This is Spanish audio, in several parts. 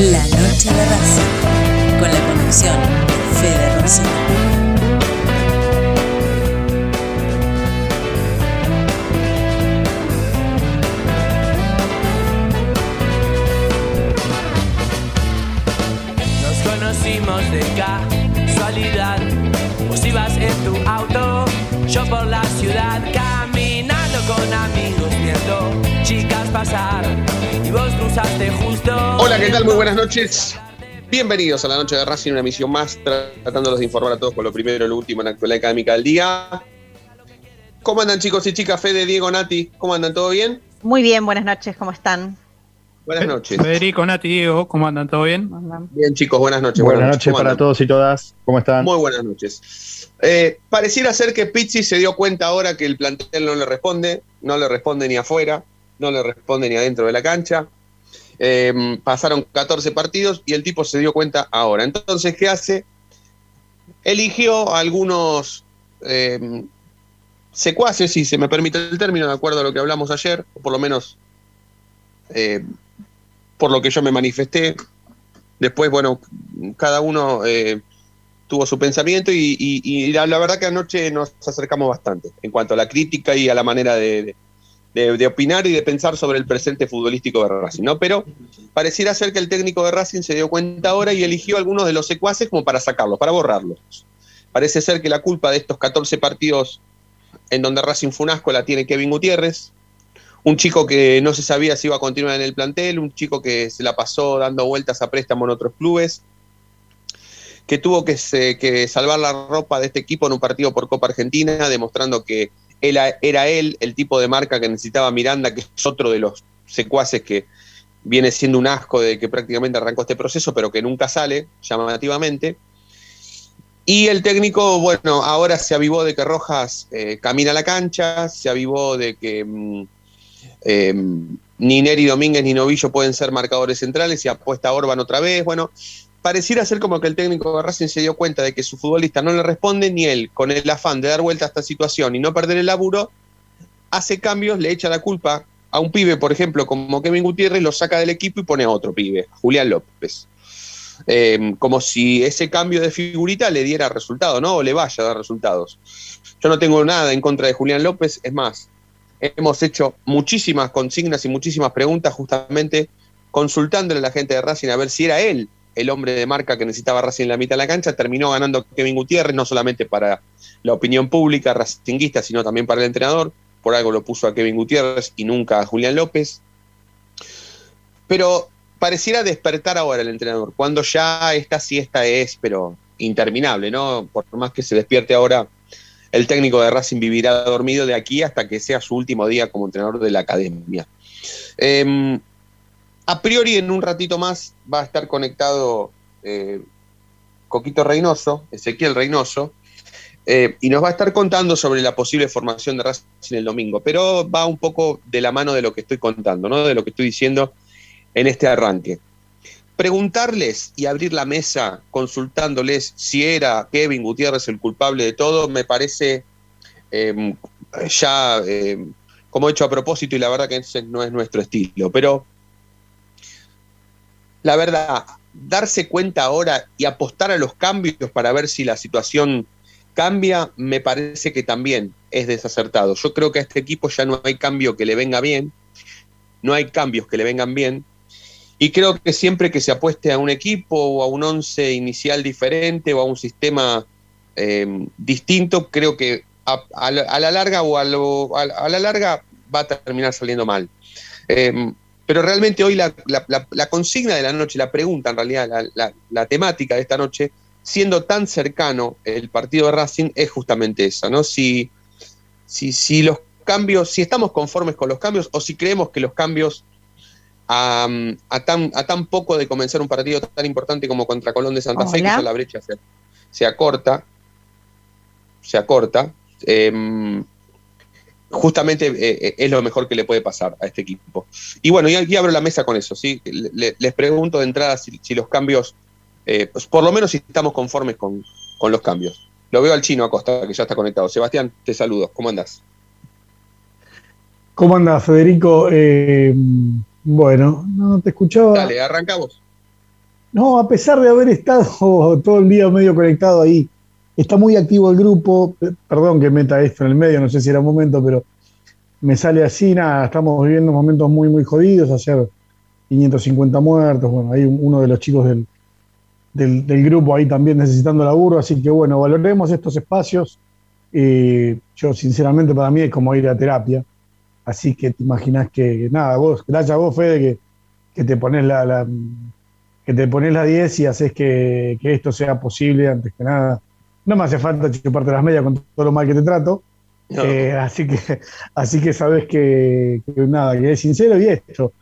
La noche de Racing, con la conducción de Fede conocimos de casualidad. Vos ibas en tu auto, yo por la ciudad, caminando con amigos, viendo pasar. Y vos cruzaste justo. Hola, ¿qué tal? Muy buenas noches. Bienvenidos a la noche de Racing, una emisión más, tratándolos de informar a todos con lo primero y lo último en la actualidad académica del día. ¿Cómo andan chicos y chicas? Fede, Diego, Nati, ¿cómo andan? ¿Todo bien? Muy bien, buenas noches, ¿cómo están? Buenas noches. Federico, Nati, Diego, ¿cómo andan? ¿Todo bien? Bien chicos, buenas noches. Buenas noches ¿Cómo para andan? todos y todas. ¿Cómo están? Muy buenas noches. Eh, pareciera ser que Pizzi se dio cuenta ahora que el plantel no le responde, no le responde ni afuera, no le responde ni adentro de la cancha. Eh, pasaron 14 partidos y el tipo se dio cuenta ahora. Entonces, ¿qué hace? Eligió algunos eh, secuaces, si se me permite el término, de acuerdo a lo que hablamos ayer, o por lo menos eh, por lo que yo me manifesté. Después, bueno, cada uno tuvo su pensamiento y, la, verdad que anoche nos acercamos bastante en cuanto a la crítica y a la manera de- de opinar y de pensar sobre el presente futbolístico de Racing, ¿no? Pero pareciera ser que el técnico de Racing se dio cuenta ahora y eligió algunos de los secuaces como para sacarlos, para borrarlos. Parece ser que la culpa de estos 14 partidos en donde Racing fue un asco la tiene Kevin Gutiérrez, un chico que no se sabía si iba a continuar en el plantel, un chico que se la pasó dando vueltas a préstamo en otros clubes, que tuvo que, se- que salvar la ropa de este equipo en un partido por Copa Argentina, demostrando que él era él el tipo de marca que necesitaba Miranda, que es otro de los secuaces que viene siendo un asco de que prácticamente arrancó este proceso, pero que nunca sale llamativamente. Y el técnico, bueno, ahora se avivó de que Rojas eh, camina la cancha, se avivó de que mm, eh, ni Neri Domínguez ni Novillo pueden ser marcadores centrales y apuesta a Orban otra vez. Bueno, pareciera ser como que el técnico de Racing se dio cuenta de que su futbolista no le responde, ni él, con el afán de dar vuelta a esta situación y no perder el laburo, hace cambios, le echa la culpa a un pibe, por ejemplo, como Kevin Gutiérrez, lo saca del equipo y pone a otro pibe, Julián López. Eh, como si ese cambio de figurita le diera resultado, ¿no? O le vaya a dar resultados. Yo no tengo nada en contra de Julián López, es más, hemos hecho muchísimas consignas y muchísimas preguntas justamente consultándole a la gente de Racing a ver si era él el hombre de marca que necesitaba Racing en la mitad de la cancha, terminó ganando Kevin Gutiérrez, no solamente para la opinión pública racinguista, sino también para el entrenador, por algo lo puso a Kevin Gutiérrez y nunca a Julián López. Pero pareciera despertar ahora el entrenador, cuando ya esta siesta es, pero interminable, ¿no? Por más que se despierte ahora, el técnico de Racing vivirá dormido de aquí hasta que sea su último día como entrenador de la academia. Eh, a priori, en un ratito más va a estar conectado eh, Coquito Reynoso, Ezequiel Reynoso, eh, y nos va a estar contando sobre la posible formación de Racing el domingo, pero va un poco de la mano de lo que estoy contando, ¿no? de lo que estoy diciendo en este arranque. Preguntarles y abrir la mesa consultándoles si era Kevin Gutiérrez el culpable de todo, me parece eh, ya como hecho a propósito y la verdad que ese no es nuestro estilo, pero la verdad, darse cuenta ahora y apostar a los cambios para ver si la situación cambia, me parece que también es desacertado. Yo creo que a este equipo ya no hay cambio que le venga bien, no hay cambios que le vengan bien, y creo que siempre que se apueste a un equipo o a un once inicial diferente o a un sistema eh, distinto, creo que a, a la, larga o a, lo, a, la larga va a terminar saliendo mal. Eh, pero realmente hoy la, consigna de la noche, la pregunta en realidad, la, temática de esta noche, siendo tan cercano el partido de Racing, es justamente esa, ¿no? Si, si, si los cambios, si estamos conformes con los cambios o si creemos que los cambios a, tan, a tan poco de comenzar un partido tan importante como contra Colón de Santa Fe, que la brecha se, se acorta, se acorta. Em, justamente eh, eh, es lo mejor que le puede pasar a este equipo. Y bueno, y aquí abro la mesa con eso, ¿sí? les pregunto de entrada si, los cambios, eh, pues por lo menos si estamos conformes con, los cambios. Lo veo al chino Acosta, que ya está conectado. Sebastián, te saludo. ¿Cómo andas? ¿Cómo andas, Federico? bueno, no te escuchaba. Dale, arrancamos. No, a pesar de haber estado todo el día medio conectado ahí Está muy activo el grupo, perdón que meta esto en el medio, no sé si era un momento, pero me sale así, nada, estamos viviendo momentos muy, muy jodidos, hacer 550 muertos, bueno, hay uno de los chicos del, del, grupo ahí también necesitando laburo, así que bueno, valoremos estos espacios. Eh, yo sinceramente para mí es como ir a terapia, así que te imaginas que, nada, vos, gracias a vos Fede, que, que te pones la, que te pones la 10 y haces que, que esto sea posible antes que nada no me hace falta chuparte las medias con todo lo mal que te trato. Eh, así que así que sabes que, nada, que es sincero y esto.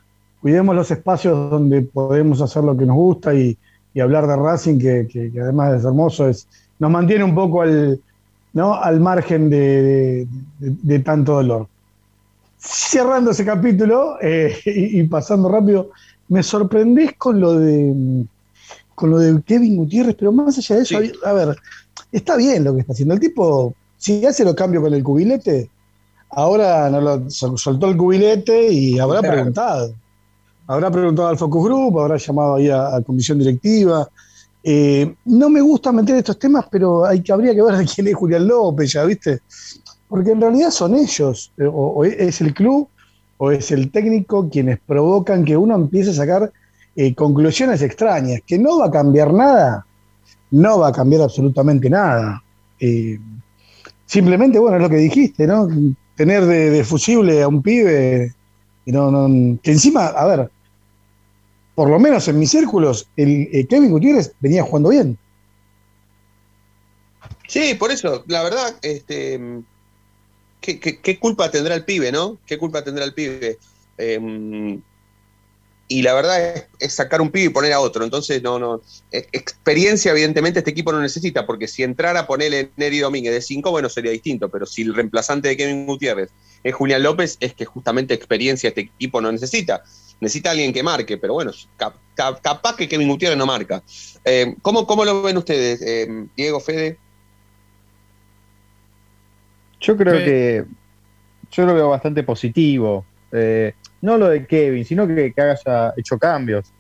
Cuidemos los espacios donde podemos hacer lo que nos gusta y, hablar de Racing, que, además es hermoso, es, nos mantiene un poco al, ¿no? al margen de, tanto dolor. Cerrando ese capítulo eh, y, pasando rápido, me sorprendés con lo de con lo de Kevin Gutiérrez, pero más allá de eso, a ver, está bien lo que está haciendo. El tipo, si hace los cambios con el cubilete, ahora no lo, soltó el cubilete y habrá preguntado. Habrá preguntado al Focus Group, habrá llamado ahí a, comisión directiva. Eh, no me gusta meter estos temas, pero hay que, habría que ver de quién es Julián López, ya viste. Porque en realidad son ellos, eh, o, es el club o es el técnico quienes provocan que uno empiece a sacar eh, conclusiones extrañas, que no va a cambiar nada no va a cambiar absolutamente nada. Eh, simplemente, bueno, es lo que dijiste, ¿no? Tener de, fusible a un pibe, no, que encima, a ver, por lo menos en mis círculos, el, eh, Kevin Gutiérrez venía jugando bien. Sí, por eso, la verdad, este, ¿qué, culpa tendrá el pibe, no? ¿Qué culpa tendrá el pibe? Em, y la verdad es, sacar un pibe y poner a otro. Entonces, no, no. E, experiencia, evidentemente, este equipo no necesita, porque si entrara a ponerle Neri Domínguez de 5, bueno, sería distinto. Pero si el reemplazante de Kevin Gutiérrez es Julián López, es que justamente experiencia este equipo no necesita. Necesita alguien que marque, pero bueno, capaz que Kevin Gutiérrez no marca. Eh, ¿cómo, lo ven ustedes, eh, Diego, Fede? Yo creo que yo lo veo bastante positivo. Eh, no lo de Kevin, sino que, que haya hecho cambios.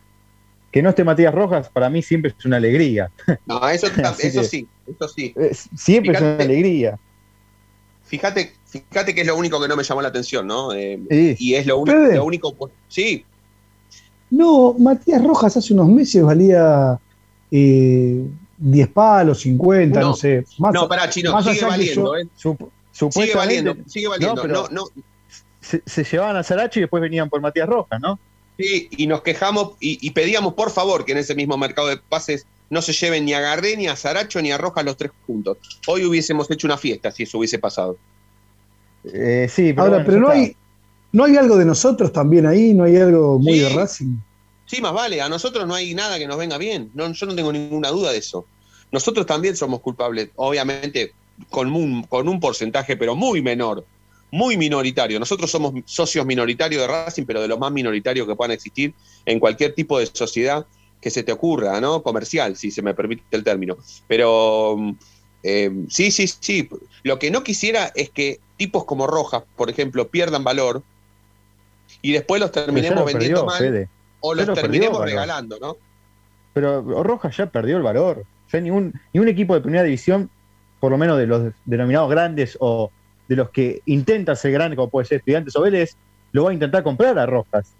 Que no esté Matías Rojas, para mí siempre es una alegría. No, eso, eso sí, eso sí. Siempre es una alegría. Fíjate, fíjate que es lo único que no me llamó la atención, ¿no? Eh, y es lo, único, lo único. Sí. No, Matías Rojas hace unos meses valía eh, 10 palos, 50, no, sé. no, pará, Chino, sigue valiendo, ¿eh? sigue valiendo, sigue valiendo. no, no, se, llevaban a Sarachi y después venían por Matías Rojas, ¿no? Sí, y nos quejamos y, pedíamos por favor que en ese mismo mercado de pases no se lleven ni a Garré, ni a Saracho, ni a Rojas los tres juntos. Hoy hubiésemos hecho una fiesta si eso hubiese pasado. Eh, sí, pero, Ahora, pero no hay, no hay algo de nosotros también ahí, no hay algo muy de Racing. Sí, más vale, a nosotros no hay nada que nos venga bien, no, yo no tengo ninguna duda de eso. Nosotros también somos culpables, obviamente con con un porcentaje, pero muy menor muy minoritario. Nosotros somos socios minoritarios de Racing, pero de los más minoritarios que puedan existir en cualquier tipo de sociedad que se te ocurra, ¿no? Comercial, si se me permite el término. Pero eh, sí, sí, sí. Lo que no quisiera es que tipos como Rojas, por ejemplo, pierdan valor y después los terminemos vendiendo mal o los terminemos regalando, ¿no? Pero Rojas ya perdió el valor. Ya ningún, ningún equipo de primera división, por lo menos de los denominados grandes o de los que intenta ser grande, como puede ser Estudiantes o Vélez, lo va a intentar comprar a Rojas.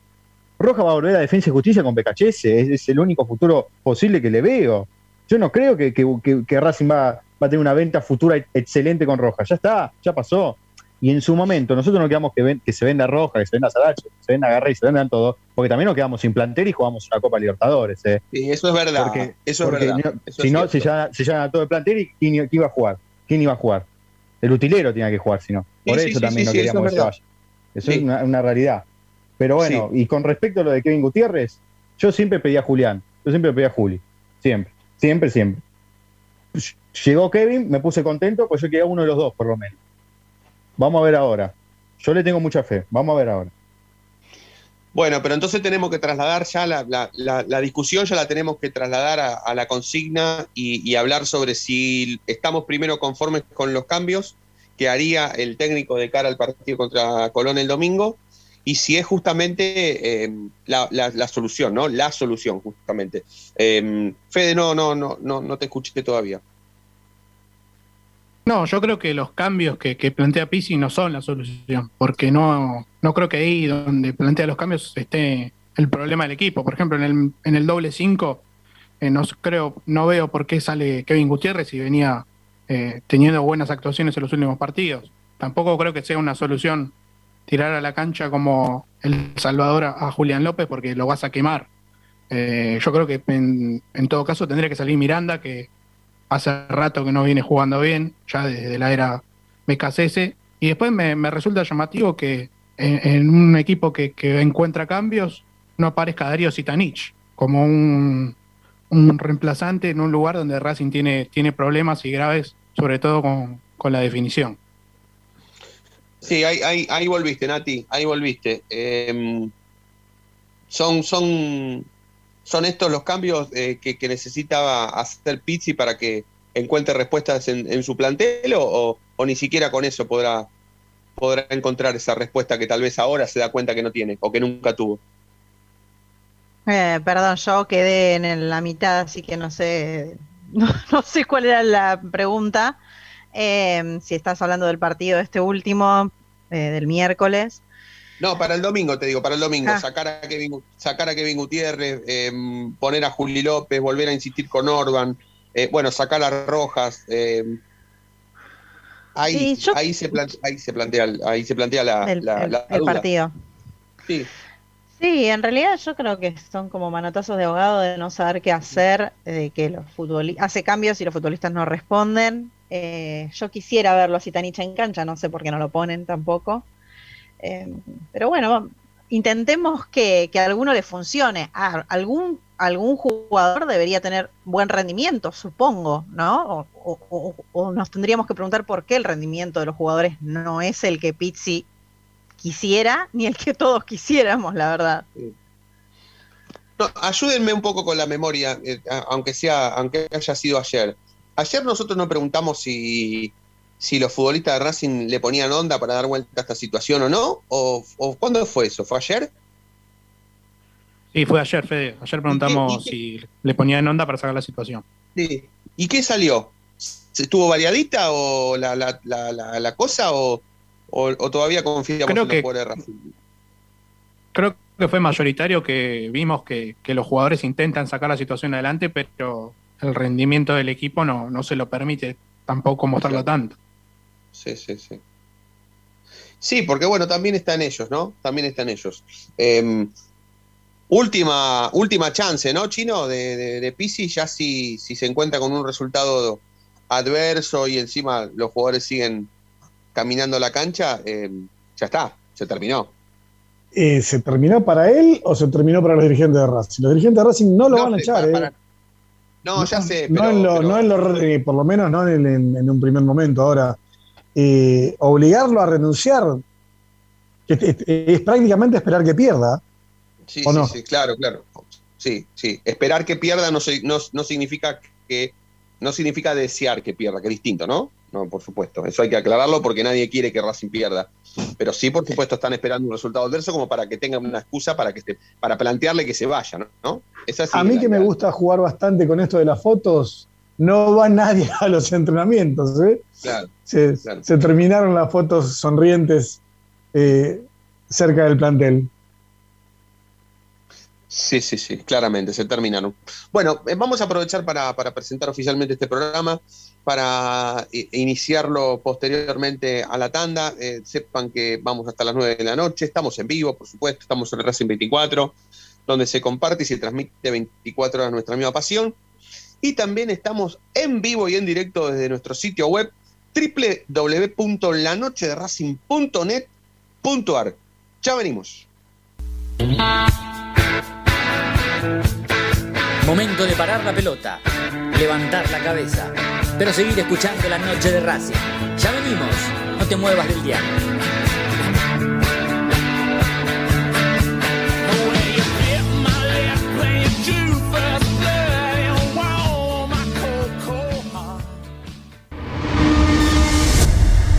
Rojas va a volver a Defensa y Justicia con PKHS, es, el único futuro posible que le veo. Yo no creo que, Racing va, a tener una venta futura excelente con Rojas, ya está, ya pasó. Y en su momento, nosotros no quedamos que, ven- que se venda Roja, que se venda Saracho, que se venda Garra y se vendan todo, porque también nos quedamos sin plantel y jugamos una Copa Libertadores. ¿eh? Sí, eso es verdad. Porque- eso es verdad. no- eso si es no, se cierto. llama, se llama todo el plantel y ¿quién, quién iba a jugar? ¿Quién iba a jugar? El utilero tenía que jugar, si no. Por sí, eso sí, también no queríamos es que se vaya. Eso es una, una realidad. Pero bueno, y con respecto a lo de Kevin Gutiérrez, yo siempre pedía a Julián. Yo siempre pedía a Juli. Siempre, siempre, siempre. Llegó Kevin, me puse contento, pues yo quería uno de los dos, por lo menos. Vamos a ver ahora. Yo le tengo mucha fe. Vamos a ver ahora. Bueno, pero entonces tenemos que trasladar ya la, discusión, ya la tenemos que trasladar a, la consigna y, hablar sobre si estamos primero conformes con los cambios que haría el técnico de cara al partido contra Colón el domingo y si es justamente eh, la, solución, ¿no? La solución, justamente. Eh, Fede, no, no, no, no, no te escuché todavía. No, yo creo que los cambios que, plantea Pisi no son la solución, porque no, no creo que ahí donde plantea los cambios esté el problema del equipo. Por ejemplo, en el, en el doble 5, no creo, no veo por qué sale Kevin Gutiérrez y venía eh, teniendo buenas actuaciones en los últimos partidos. Tampoco creo que sea una solución tirar a la cancha como el Salvador a, a Julián López porque lo vas a quemar. Eh, yo creo que en, en todo caso tendría que salir Miranda, que hace rato que no viene jugando bien, ya desde la era BKCS. Y después me, resulta llamativo que en, un equipo que, encuentra cambios no aparezca Darío Sitanich como un, reemplazante en un lugar donde Racing tiene, tiene problemas y graves, sobre todo con, con la definición. Sí, ahí, ahí, volviste, Nati, ahí volviste. Eh, son, son, son estos los cambios eh, que, necesitaba hacer Pizzi para que encuentre respuestas en, su plantel o, o- ni siquiera con eso podrá, encontrar esa respuesta que tal vez ahora se da cuenta que no tiene o que nunca tuvo. Eh, perdón, yo quedé en la mitad, así que no sé, no, no sé cuál era la pregunta. Eh, si estás hablando del partido este último, eh, del miércoles. No, para el domingo, te digo, para el domingo, Ah. sacar, a Kevin, sacar a Kevin Gutiérrez, eh, poner a Juli López, volver a insistir con Orban, eh, bueno, sacar a Rojas. eh, ahí, Sí, yo- ahí, se plantea, ahí se plantea, ahí se plantea la, el, la- el- la el duda. partido. Sí. Sí, en realidad yo creo que son como manotazos de ahogado de no saber qué hacer, de que los futbolistas hace cambios y los futbolistas no responden. Eh, yo quisiera verlo a Zitanich en cancha, no sé por qué no lo ponen tampoco. Eh, pero bueno, intentemos que, que a alguno le funcione. A algún, algún jugador debería tener buen rendimiento, supongo, ¿no? O, nos tendríamos que preguntar por qué el rendimiento de los jugadores no es el que Pizzi quisiera, ni el que todos quisiéramos, la verdad. Ayúdenme un poco con la memoria, eh, aunque sea, aunque haya sido ayer. Ayer nosotros nos preguntamos si, si los futbolistas de Racing le ponían onda para dar vuelta a esta situación o no, o, o ¿cuándo fue eso? ¿Fue ayer? Sí, fue ayer, Fede. Ayer preguntamos ¿Y qué- si le ponían onda para sacar la situación. Sí. ¿Y qué salió? ¿Se ¿Estuvo variadita o la, la, la, la, cosa o, o, todavía confiamos Creo en los que- de Racing? Creo que fue mayoritario que vimos que, que los jugadores intentan sacar la situación adelante, pero el rendimiento del equipo no, no se lo permite tampoco mostrarlo tanto. Sí, sí, sí. Sí, porque bueno, también está en ellos, ¿no? También está en ellos. Eh, última, última chance, ¿no, Chino? De, de, de Pizzi, ya si, si se encuentra con un resultado adverso y encima los jugadores siguen caminando la cancha, eh, ya está, se terminó. Eh, ¿Se terminó para él o se terminó para los dirigentes de Racing? Los dirigentes de Racing no lo No van a echar, para- ¿eh? para- No, ya sé, no pero, en lo- pero- no en lo- eh, por lo menos no en, en- en un primer momento. Ahora, eh, obligarlo a renunciar es, es- es prácticamente esperar que pierda. Sí, ¿O sí, no? sí, claro, claro. Sí, sí. Esperar que pierda no, no, no significa que no significa desear que pierda, que es distinto, ¿no? No, por supuesto. Eso hay que aclararlo porque nadie quiere que Racing pierda. Pero sí, por supuesto, están esperando un resultado adverso como para que tengan una excusa para que se- para plantearle que se vaya, ¿no? ¿No? Esa sí a mí que me gusta jugar bastante con esto de las fotos, no va nadie a los entrenamientos. ¿eh? Claro. Se, Claro. se terminaron las fotos sonrientes eh, cerca del plantel. Sí, sí, sí, claramente, se terminaron. Bueno, eh, vamos a aprovechar para, para presentar oficialmente este programa, para i- iniciarlo posteriormente a la tanda. Eh, sepan que vamos hasta las 9 de la noche, estamos en vivo, por supuesto, estamos en Racing 24, donde se comparte y se transmite 24 horas nuestra misma pasión. Y también estamos en vivo y en directo desde nuestro sitio web www.lanochederacing.net.ar. Ya venimos. Momento de parar la pelota, levantar la cabeza, pero seguir escuchando la noche de Racing. Ya venimos, no te muevas del diario.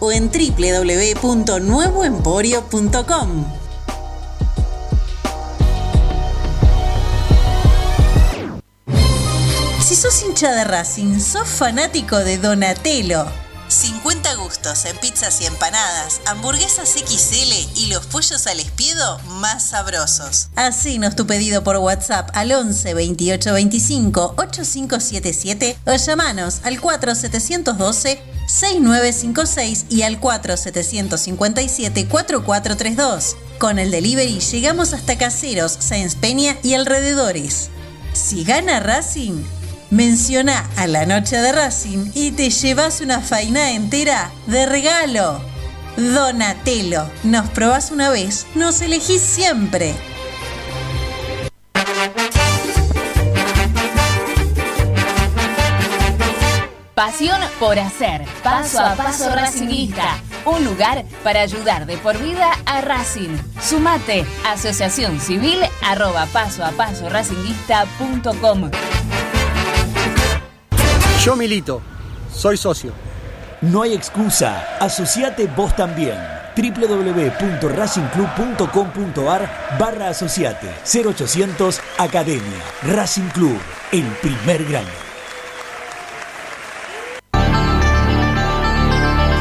o en www.nuevoemporio.com. Si sos hincha de Racing, sos fanático de Donatello. 50 gustos en pizzas y empanadas, hamburguesas XL y los pollos al espiedo más sabrosos. Hacenos tu pedido por WhatsApp al 11 28 25 8577 o llamanos al 4712 6956 y al 4757 4432. Con el delivery llegamos hasta Caseros, Sáenz Peña y alrededores. Si gana Racing, menciona a la noche de Racing y te llevas una faina entera de regalo. Donatello, nos probás una vez, nos elegís siempre. Pasión por hacer. Paso a paso Racingista. Un lugar para ayudar de por vida a Racing. Sumate. Asociación Civil arroba paso a paso racinguista.com. Yo milito. Soy socio. No hay excusa. Asociate vos también. www.racingclub.com.ar barra asociate 0800 Academia Racing Club, el primer grande.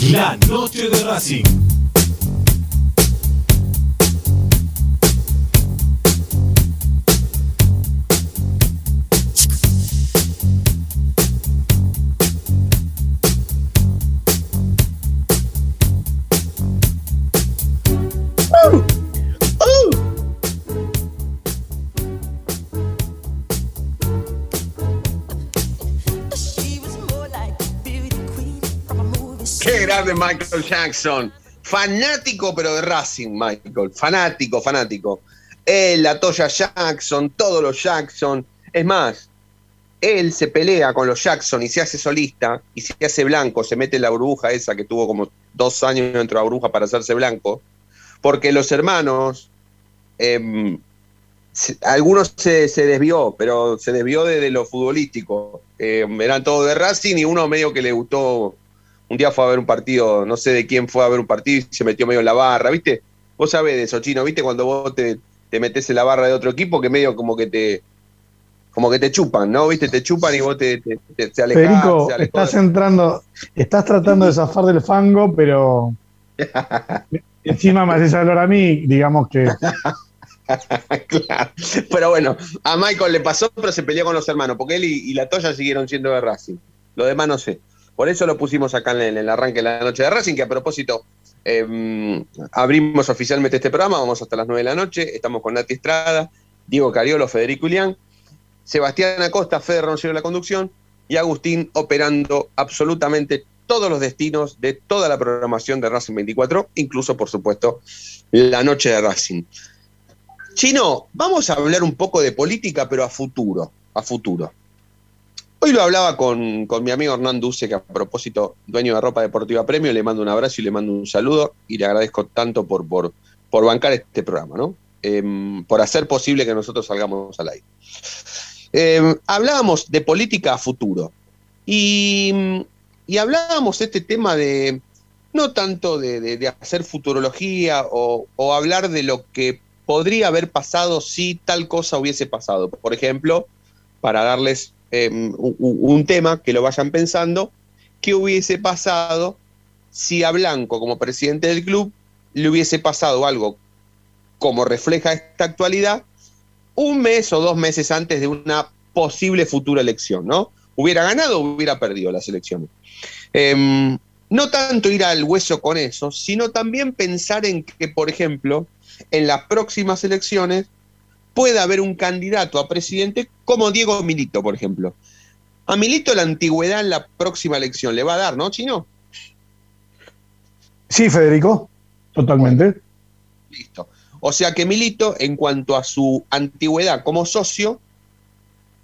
La noche de Racing. Grande Michael Jackson. fanático, pero de Racing, Michael. Fanático, fanático. Él, la Toya Jackson, todos los Jackson. Es más, él se pelea con los Jackson y se hace solista y se hace blanco, se mete en la burbuja esa que tuvo como dos años dentro de la burbuja para hacerse blanco, porque los hermanos, em, algunos se, se desvió, pero se desvió de, de lo futbolístico. Em, eran todos de Racing y uno medio que le gustó, un día fue a ver un partido, no sé de quién fue a ver un partido y se metió medio en la barra, ¿viste? Vos sabés de eso, Chino, ¿viste? Cuando vos te, te metés en la barra de otro equipo que medio como que te como que te chupan, ¿no? ¿Viste? Te chupan y vos te, te, te- te alejás, alejás. estás entrando, estás tratando de zafar del fango, pero encima me haces hablar a mí, digamos que Claro. Pero bueno, a Michael le pasó, pero se peleó con los hermanos, porque él y, y la Toya siguieron siendo de Racing. Lo demás no sé. Por eso lo pusimos acá en el, arranque de la noche de Racing, que a propósito eh, abrimos oficialmente este programa, vamos hasta las 9 de la noche, estamos con Nati Estrada, Diego Cariolo, Federico Ulián, Sebastián Acosta, Fede Roncero la conducción y Agustín operando absolutamente todos los destinos de toda la programación de Racing 24, incluso por supuesto la noche de Racing. Chino, vamos a hablar un poco de política, pero a futuro, a futuro. Hoy lo hablaba con, con mi amigo Hernán Duce, que a propósito, dueño de ropa deportiva premio, le mando un abrazo y le mando un saludo y le agradezco tanto por, por, por bancar este programa, ¿no? Em, por hacer posible que nosotros salgamos al aire. Em, hablábamos de política a futuro y, y hablábamos de este tema de no tanto de, de- hacer futurología o hablar de lo que podría haber pasado si tal cosa hubiese pasado. Por ejemplo, para darles un, un tema que lo vayan pensando, ¿qué hubiese pasado si a Blanco como presidente del club le hubiese pasado algo como refleja esta actualidad un mes o dos meses antes de una posible futura elección, ¿no? Hubiera ganado o hubiera perdido las elecciones. Em, no tanto ir al hueso con eso, sino también pensar en que, por ejemplo, en las próximas elecciones pueda haber un candidato a presidente como Diego Milito, por ejemplo. A Milito la antigüedad en la próxima elección le va a dar, ¿no, Chino? sí, Federico, totalmente. Listo. O sea que Milito, en cuanto a su antigüedad como socio,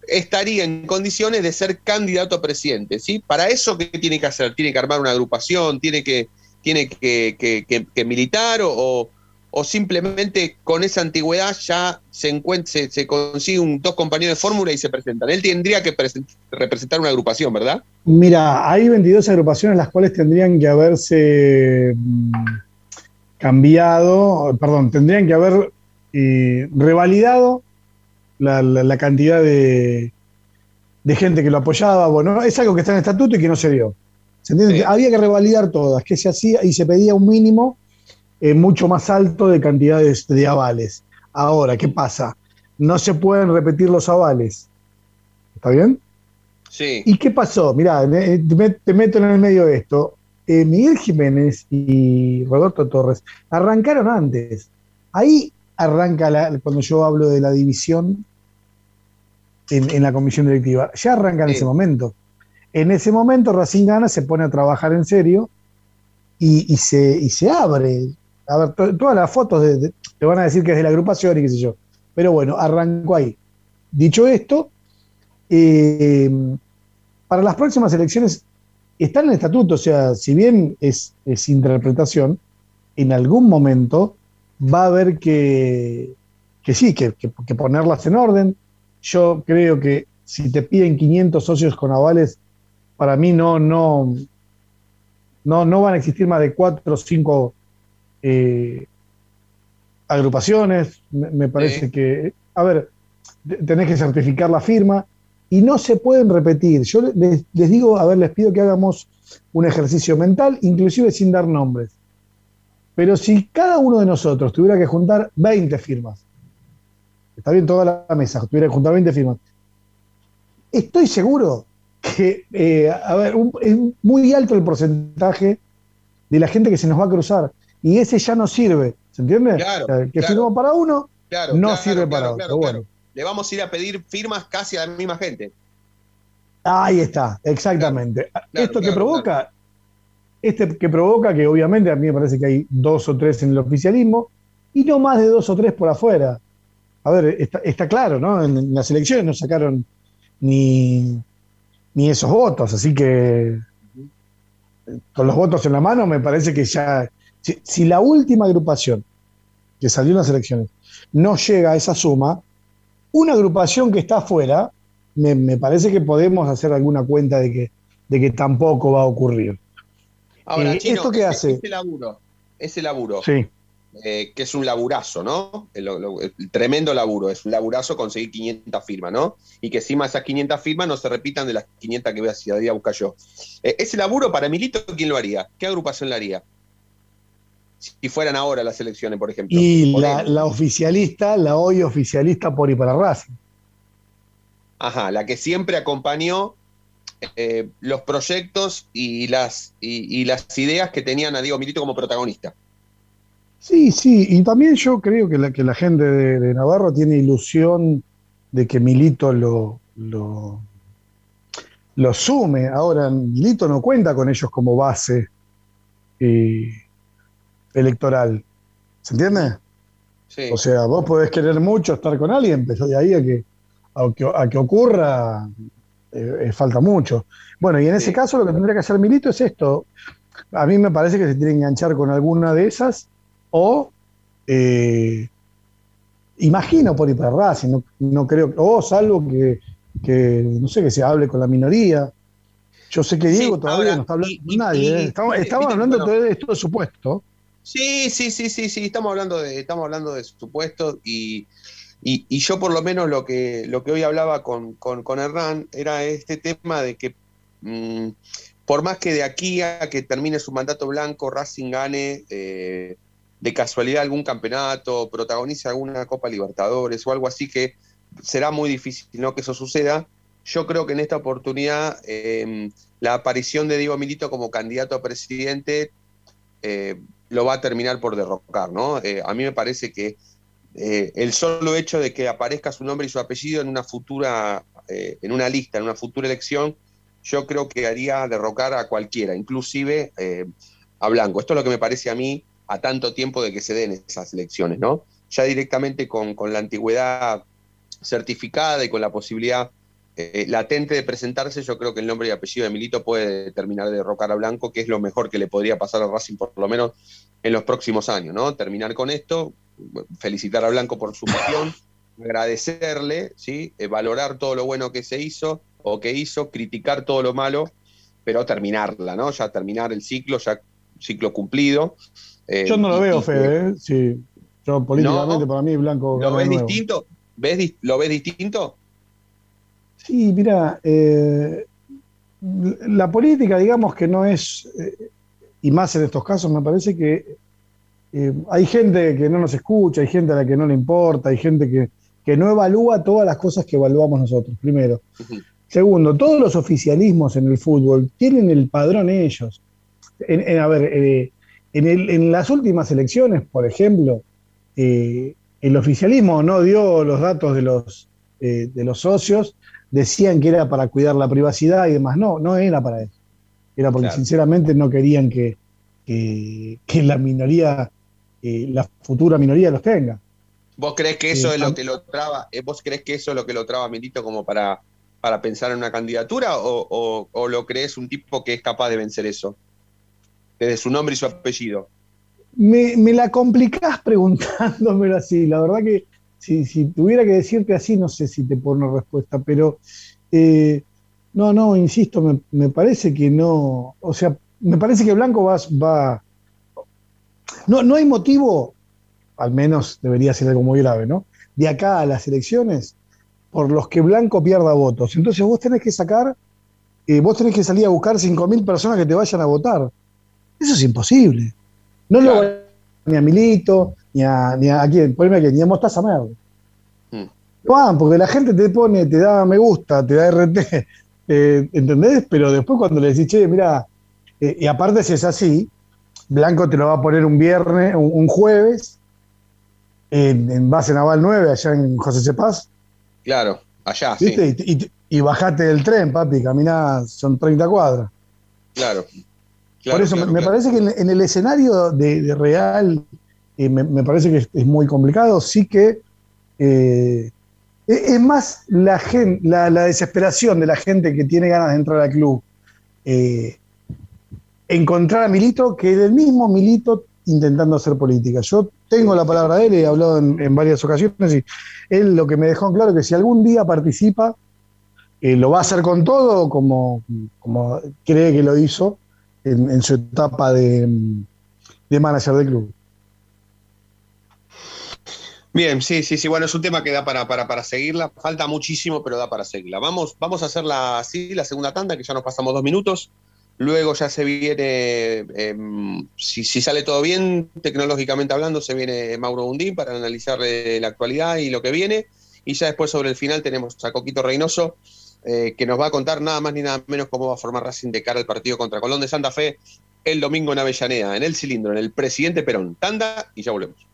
estaría en condiciones de ser candidato a presidente, ¿sí? Para eso, ¿qué tiene que hacer? Tiene que armar una agrupación, tiene que, tiene que, que- que- que militar o, o- simplemente con esa antigüedad ya se, encuent- se, se consigue un, dos compañeros de fórmula y se presentan. Él tendría que present- representar una agrupación, ¿verdad? Mira, hay 22 agrupaciones las cuales tendrían que haberse mm, cambiado, perdón, tendrían que haber eh, revalidado la, la- la cantidad de, de gente que lo apoyaba. Bueno, es algo que está en el estatuto y que no se dio. ¿Se entiende? Había que revalidar todas, que se hacía y se pedía un mínimo eh, mucho más alto de cantidades de avales. Ahora, ¿qué pasa? No se pueden repetir los avales. ¿Está bien? Sí. ¿Y qué pasó? Mirá, te met- te meto en el medio de esto. Eh, Miguel Jiménez y Roberto Torres arrancaron antes. Ahí arranca la- cuando yo hablo de la división en, en la comisión directiva. Ya arranca en Sí. ese momento. En ese momento Racing Gana se pone a trabajar en serio y, y se, y se abre. A ver, to- todas las fotos te van a decir que es de la agrupación y qué sé yo. Pero bueno, arrancó ahí. Dicho esto, eh, para las próximas elecciones está en el estatuto, o sea, si bien es, es interpretación, en algún momento va a haber que, que sí, que, que- ponerlas en orden. Yo creo que si te piden 500 socios con avales, para mí no, no, no, no van a existir más de cuatro o cinco eh, agrupaciones. Me, me parece Sí. que, a ver, te- tenés que certificar la firma y no se pueden repetir. Yo les, les digo, a ver, les pido que hagamos un ejercicio mental, inclusive sin dar nombres. Pero si cada uno de nosotros tuviera que juntar 20 firmas, está bien toda la mesa, tuviera que juntar 20 firmas, estoy seguro que, eh, a ver, un- es muy alto el porcentaje de la gente que se nos va a cruzar. Y ese ya no sirve, ¿se entiende? Claro, O sea, que claro. firmó para uno, Claro, no sirve para otro. bueno. Le vamos a ir a pedir firmas casi a la misma gente. Ahí está, exactamente. Esto que provoca este que provoca que obviamente a mí me parece que hay dos o tres en el oficialismo y no más de dos o tres por afuera. A ver, está, está claro, ¿no? En, las elecciones no sacaron ni, ni esos votos, así que con los votos en la mano me parece que ya, si, si la última agrupación que salió en las elecciones no llega a esa suma, una agrupación que está afuera, me, me parece que podemos hacer alguna cuenta de que, de que tampoco va a ocurrir. Ahora, Eh, Chino, ¿esto qué ese- hace? Ese laburo, ese laburo, Sí. eh, que es un laburazo, ¿no? El, el tremendo laburo, es un laburazo conseguir 500 firmas, ¿no? Y que encima esas 500 firmas no se repitan de las 500 que voy a, ir a buscar yo. Eh, ese laburo para Milito, ¿quién lo haría? ¿Qué agrupación lo haría? Si fueran ahora las elecciones, por ejemplo. Y Por la, oficialista, la hoy oficialista por y para Racing. Ajá, la que siempre acompañó eh, los proyectos y las, y, y las ideas que tenían a Diego Milito como protagonista. Sí, sí, y también yo creo que la, que la gente de, de Navarro tiene ilusión de que Milito lo, lo, lo sume. Ahora, Milito no cuenta con ellos como base eh, electoral. ¿Se entiende? Sí. O sea, vos podés querer mucho estar con alguien, pero de ahí a que, a que, a que ocurra, eh, eh, falta mucho. Bueno, y en ese caso lo que tendría que hacer Milito es esto. A mí me parece que se tiene que enganchar con alguna de esas o eh, imagino por ir para Racing, no, no creo, o salvo que, que, no sé, que se hable con la minoría. Yo sé que Diego todavía ahora, no está hablando y- con nadie. y- ¿eh? Estamos, y- estamos viste, hablando bueno. de esto de supuesto. Sí, sí, sí, sí, sí, estamos hablando de, estamos hablando de supuestos y, y, yo por lo menos lo que, lo que hoy hablaba con, con, con Hernán era este tema de que mm, por más que de aquí a que termine su mandato blanco Racing gane eh, de casualidad algún campeonato, protagonice alguna Copa Libertadores o algo así que será muy difícil ¿no? que eso suceda. Yo creo que en esta oportunidad eh, la aparición de Diego Milito como candidato a presidente eh, lo va a terminar por derrocar, ¿no? Eh, a mí me parece que eh, el solo hecho de que aparezca su nombre y su apellido en una futura, eh, en una lista, en una futura elección, yo creo que haría derrocar a cualquiera, inclusive a Blanco. Esto es lo que me parece a mí a tanto tiempo de que se den esas elecciones, ¿no? Ya directamente con, con la antigüedad certificada y con la posibilidad eh, latente de presentarse, yo creo que el nombre y apellido de Milito puede terminar de derrocar a Blanco, que es lo mejor que le podría pasar a Racing por lo menos en los próximos años, ¿no? Terminar con esto, felicitar a Blanco por su gestión, agradecerle, ¿sí? Eh, valorar todo lo bueno que se hizo o que hizo, criticar todo lo malo, pero terminarla, ¿no? Ya terminar el ciclo, ya ciclo cumplido. Eh, Yo no lo veo, Fede. ¿eh? Sí. Yo políticamente, para mí, Blanco. ¿Lo ves nuevo. distinto? ¿Ves, ¿Lo ves distinto? Sí, mira, eh, la política, digamos que no es, eh, y más en estos casos, me parece que eh, hay gente que no nos escucha, hay gente a la que no le importa, hay gente que, que no evalúa todas las cosas que evaluamos nosotros, primero. Segundo, todos los oficialismos en el fútbol tienen el padrón ellos. En, en- a ver, eh, en, el- en las últimas elecciones, por ejemplo, eh, el oficialismo no dio los datos de los, de los socios, decían que era para cuidar la privacidad y demás. No, no era para eso. Era porque Claro. sinceramente no querían que, que- que la minoría, eh, la futura minoría los tenga. ¿Vos crees que eso Sí, es lo que lo traba? eh, ¿Vos crees que eso es lo que lo traba Milito como para, para pensar en una candidatura? O, o- o lo crees un tipo que es capaz de vencer eso? Desde su nombre y su apellido. Me, me la complicás preguntándomelo así. La verdad que si, si tuviera que decirte así, no sé si te pongo una respuesta, pero eh, no, no, insisto, me, me parece que no. O sea, me parece que Blanco va. va no, no hay motivo, al menos debería ser algo muy grave, ¿no? De acá a las elecciones, por los que Blanco pierda votos. Entonces vos tenés que sacar, eh, vos tenés que salir a buscar 5.000 personas que te vayan a votar. Eso es imposible. No lo ni a Milito, ni a, ni a, ¿a quién, poneme a quién, ni a Mostaza Merlo. Mm. No van, porque la gente te pone, te da me gusta, te da RT, eh, ¿entendés? Pero después cuando le decís, che, mira, eh, y aparte si es así, Blanco te lo va a poner un viernes, un, un jueves, en, en base naval 9, allá en José Cepaz, Claro, allá, sí, y- y bajate del tren, papi, caminá, son 30 cuadras. claro. Por eso me, parece que en, el escenario de, Real eh, me, parece que es, muy complicado. Sí que eh, es más la, la, desesperación de la gente que tiene ganas de entrar al club. Eh, encontrar a Milito que del mismo Milito intentando hacer política. Yo tengo la palabra de él, he hablado en, varias ocasiones y él lo que me dejó en claro es que si algún día participa, lo va a hacer con todo como, como cree que lo hizo en, su etapa de, de manager del club. Bien, sí, sí, sí. Bueno, es un tema que da para, para, seguirla. Falta muchísimo, pero da para seguirla. Vamos, vamos a hacer la, así, la segunda tanda, que ya nos pasamos dos minutos. Luego ya se viene, em, si, sale todo bien, tecnológicamente hablando, se viene Mauro Bundín para analizar eh, la actualidad y lo que viene. Y ya después sobre el final tenemos a Coquito Reynoso, eh, que nos va a contar nada más ni nada menos cómo va a formar Racing de cara al partido contra Colón de Santa Fe el domingo en Avellaneda, en el cilindro, en el presidente Perón. Tanda y ya volvemos.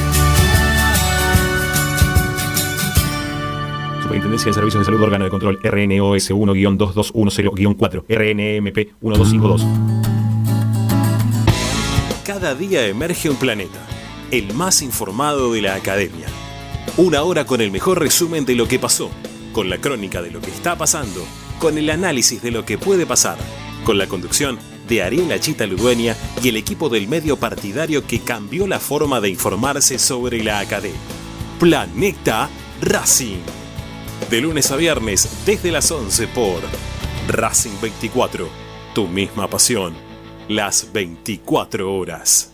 Superintendencia de Servicios de Salud Órgano de Control RNOS 1-2210-4 RNMP 1252. Cada día emerge un planeta, el más informado de la academia. Una hora con el mejor resumen de lo que pasó, con la crónica de lo que está pasando, con el análisis de lo que puede pasar, con la conducción de Ariel Chita Ludueña y el equipo del medio partidario que cambió la forma de informarse sobre la academia. Planeta Racing de lunes a viernes desde las 11 por Racing 24, tu misma pasión, las 24 horas.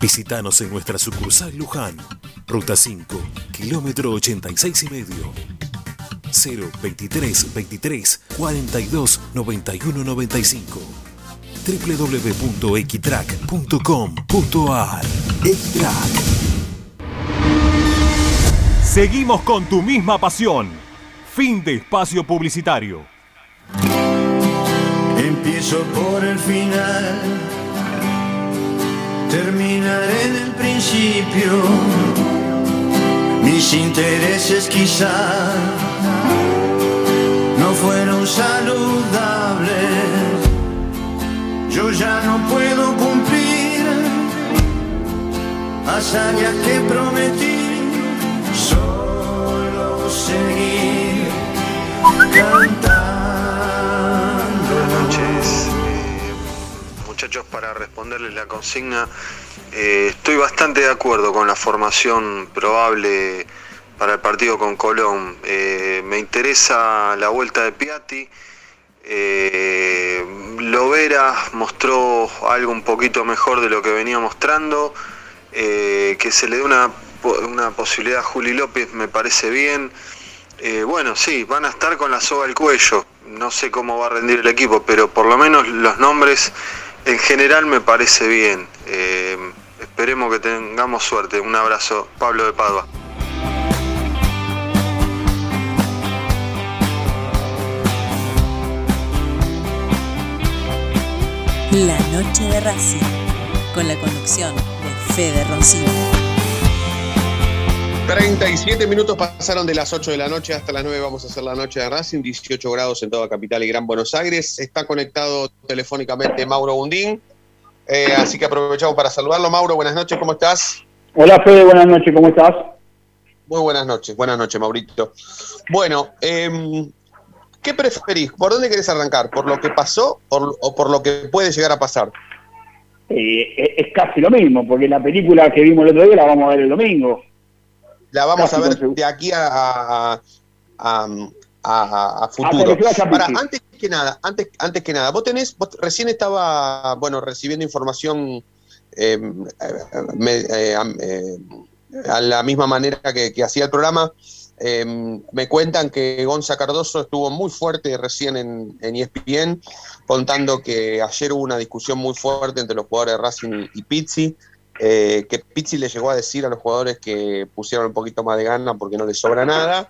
Visítanos en nuestra sucursal Luján, Ruta 5, kilómetro 86 y medio. 023 23 42 91 95 www.equitrack.com.ar Equitrack Seguimos con tu misma pasión. Fin de espacio publicitario. Empiezo por el final terminaré en el principio. Mis intereses quizá no fueron saludables. Yo ya no puedo cumplir hazañas que prometí. Solo seguir cantando. Para responderles la consigna. Eh, estoy bastante de acuerdo con la formación probable para el partido con Colón. Eh, me interesa la vuelta de Piatti. Eh, Lovera mostró algo un poquito mejor de lo que venía mostrando. Eh, que se le dé una, una posibilidad a Juli López me parece bien. Bueno, sí, van a estar con la soga al cuello. No sé cómo va a rendir el equipo, pero por lo menos los nombres en general me parece bien. Eh, esperemos que tengamos suerte. Un abrazo, Pablo de Padua. La noche de Racing, con la conducción de Fede Roncino. 37 minutos pasaron de las 8 de la noche hasta las 9. Vamos a hacer la noche de Racing, 18 grados en toda Capital y Gran Buenos Aires. Está conectado telefónicamente Mauro Bundín. Eh, así que aprovechamos para saludarlo. Mauro, buenas noches, ¿cómo estás? Hola Fede, buenas noches, ¿cómo estás? Muy buenas noches, buenas noches, Maurito. Bueno, em, ¿qué preferís? ¿Por dónde querés arrancar? ¿Por lo que pasó por- o por lo que puede llegar a pasar? Eh, es casi lo mismo, porque la película que vimos el otro día la vamos a ver el domingo. La vamos a ver de aquí a, a, a- a- a- a Hasta futuro. Para, antes que nada, antes, antes que nada, vos tenés, vos recién estaba, bueno, recibiendo información eh, eh, me- eh, eh, a la misma manera que, que hacía el programa. Eh, me cuentan que Gonza Cardoso estuvo muy fuerte recién en, en ESPN, contando que ayer hubo una discusión muy fuerte entre los jugadores de Racing y Pizzi, eh, que Pizzi le llegó a decir a los jugadores que pusieron un poquito más de gana porque no les sobra nada,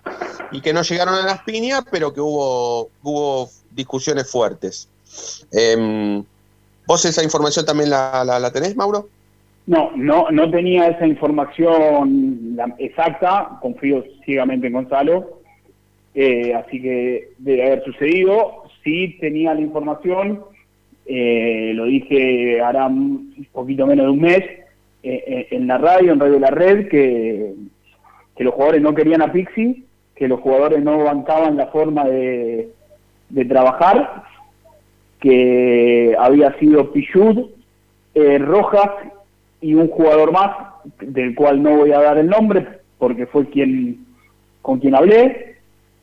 y que no llegaron a las piñas, pero que hubo, hubo discusiones fuertes. Em, ¿Vos esa información también la, la- tenés, Mauro? No, no, no tenía esa información exacta, confío ciegamente en Gonzalo, eh, así que debe haber sucedido. Sí tenía la información, eh, lo dije hará un poquito menos de un mes, en la radio, en Radio La Red, que, que los jugadores no querían a Pixi, que los jugadores no bancaban la forma de, de trabajar, que había sido Pichud, eh, Rojas y un jugador más, del cual no voy a dar el nombre, porque fue quien con quien hablé.